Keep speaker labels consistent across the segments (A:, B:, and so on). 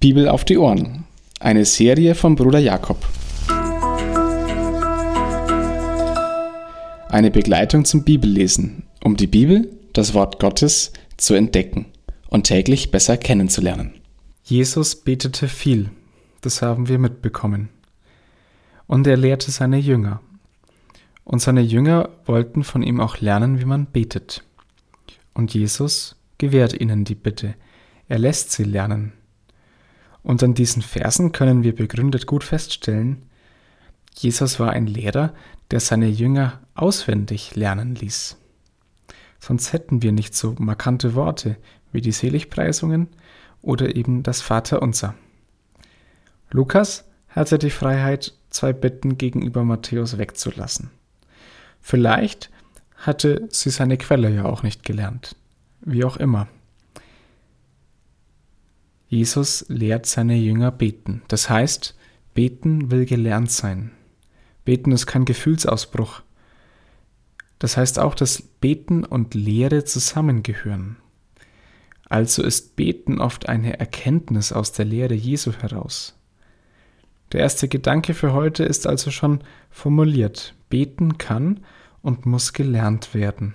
A: Bibel auf die Ohren. Eine Serie von Bruder Jakob. Eine Begleitung zum Bibellesen, um die Bibel, das Wort Gottes, zu entdecken und täglich besser kennenzulernen.
B: Jesus betete viel, das haben wir mitbekommen. Und er lehrte seine Jünger. Und seine Jünger wollten von ihm auch lernen, wie man betet. Und Jesus gewährt ihnen die Bitte. Er lässt sie lernen. Und an diesen Versen können wir begründet gut feststellen, Jesus war ein Lehrer, der seine Jünger auswendig lernen ließ. Sonst hätten wir nicht so markante Worte wie die Seligpreisungen oder eben das Vaterunser. Lukas hatte die Freiheit, zwei Bitten gegenüber Matthäus wegzulassen. Vielleicht hatte sie seine Quelle ja auch nicht gelernt. Wie auch immer. Jesus lehrt seine Jünger beten. Das heißt, beten will gelernt sein. Beten ist kein Gefühlsausbruch. Das heißt auch, dass Beten und Lehre zusammengehören. Also ist Beten oft eine Erkenntnis aus der Lehre Jesu heraus. Der erste Gedanke für heute ist also schon formuliert. Beten kann und muss gelernt werden.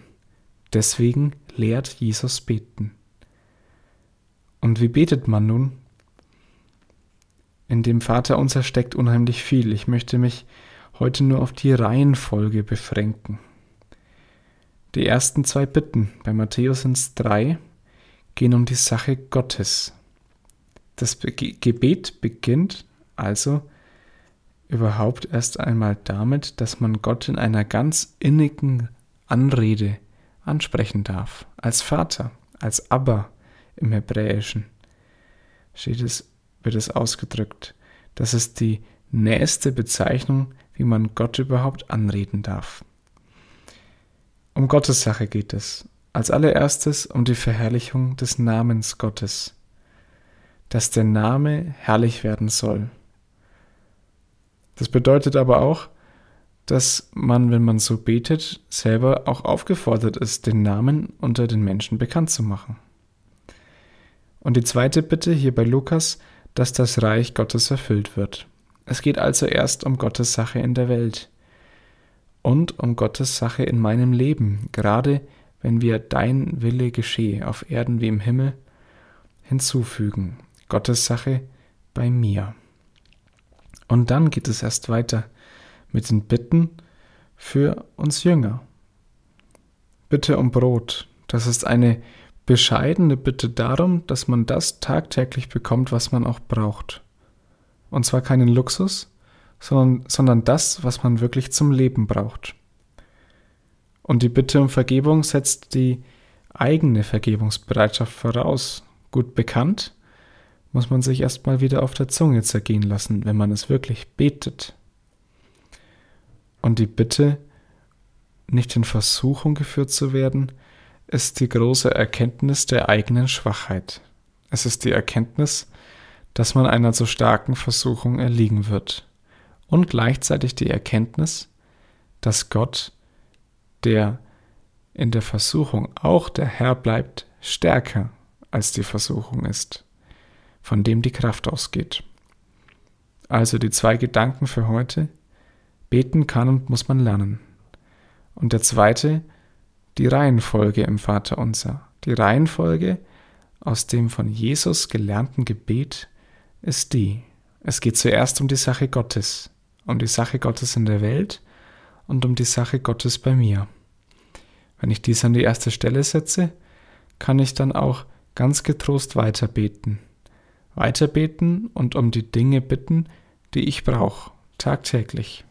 B: Deswegen lehrt Jesus beten. Und wie betet man nun? In dem Vater unser steckt unheimlich viel. Ich möchte mich heute nur auf die Reihenfolge beschränken. Die ersten zwei Bitten, bei Matthäus sind es drei, gehen um die Sache Gottes. Das Gebet beginnt also überhaupt erst einmal damit, dass man Gott in einer ganz innigen Anrede ansprechen darf, als Vater, als Abba, im Hebräischen steht es, wird es ausgedrückt. Das ist die nächste Bezeichnung, wie man Gott überhaupt anreden darf. Um Gottes Sache geht es. Als allererstes um die Verherrlichung des Namens Gottes, dass der Name herrlich werden soll. Das bedeutet aber auch, dass man, wenn man so betet, selber auch aufgefordert ist, den Namen unter den Menschen bekannt zu machen. Und die zweite Bitte hier bei Lukas, dass das Reich Gottes erfüllt wird. Es geht also erst um Gottes Sache in der Welt und um Gottes Sache in meinem Leben, gerade wenn wir dein Wille geschehe auf Erden wie im Himmel hinzufügen. Gottes Sache bei mir. Und dann geht es erst weiter mit den Bitten für uns Jünger. Bitte um Brot. Das ist eine bescheidene Bitte darum, dass man das tagtäglich bekommt, was man auch braucht. Und zwar keinen Luxus, sondern, sondern das, was man wirklich zum Leben braucht. Und die Bitte um Vergebung setzt die eigene Vergebungsbereitschaft voraus. Gut bekannt, muss man sich erstmal wieder auf der Zunge zergehen lassen, wenn man es wirklich betet. Und die Bitte, nicht in Versuchung geführt zu werden, ist die große Erkenntnis der eigenen Schwachheit. Es ist die Erkenntnis, dass man einer so starken Versuchung erliegen wird. Und gleichzeitig die Erkenntnis, dass Gott, der in der Versuchung auch der Herr bleibt, stärker als die Versuchung ist, von dem die Kraft ausgeht. Also die zwei Gedanken für heute. Beten kann und muss man lernen. Und der zweite, die Reihenfolge im Vaterunser. Die Reihenfolge aus dem von Jesus gelernten Gebet ist die. Es geht zuerst um die Sache Gottes, um die Sache Gottes in der Welt und um die Sache Gottes bei mir. Wenn ich dies an die erste Stelle setze, kann ich dann auch ganz getrost weiterbeten. Weiterbeten und um die Dinge bitten, die ich brauche, tagtäglich.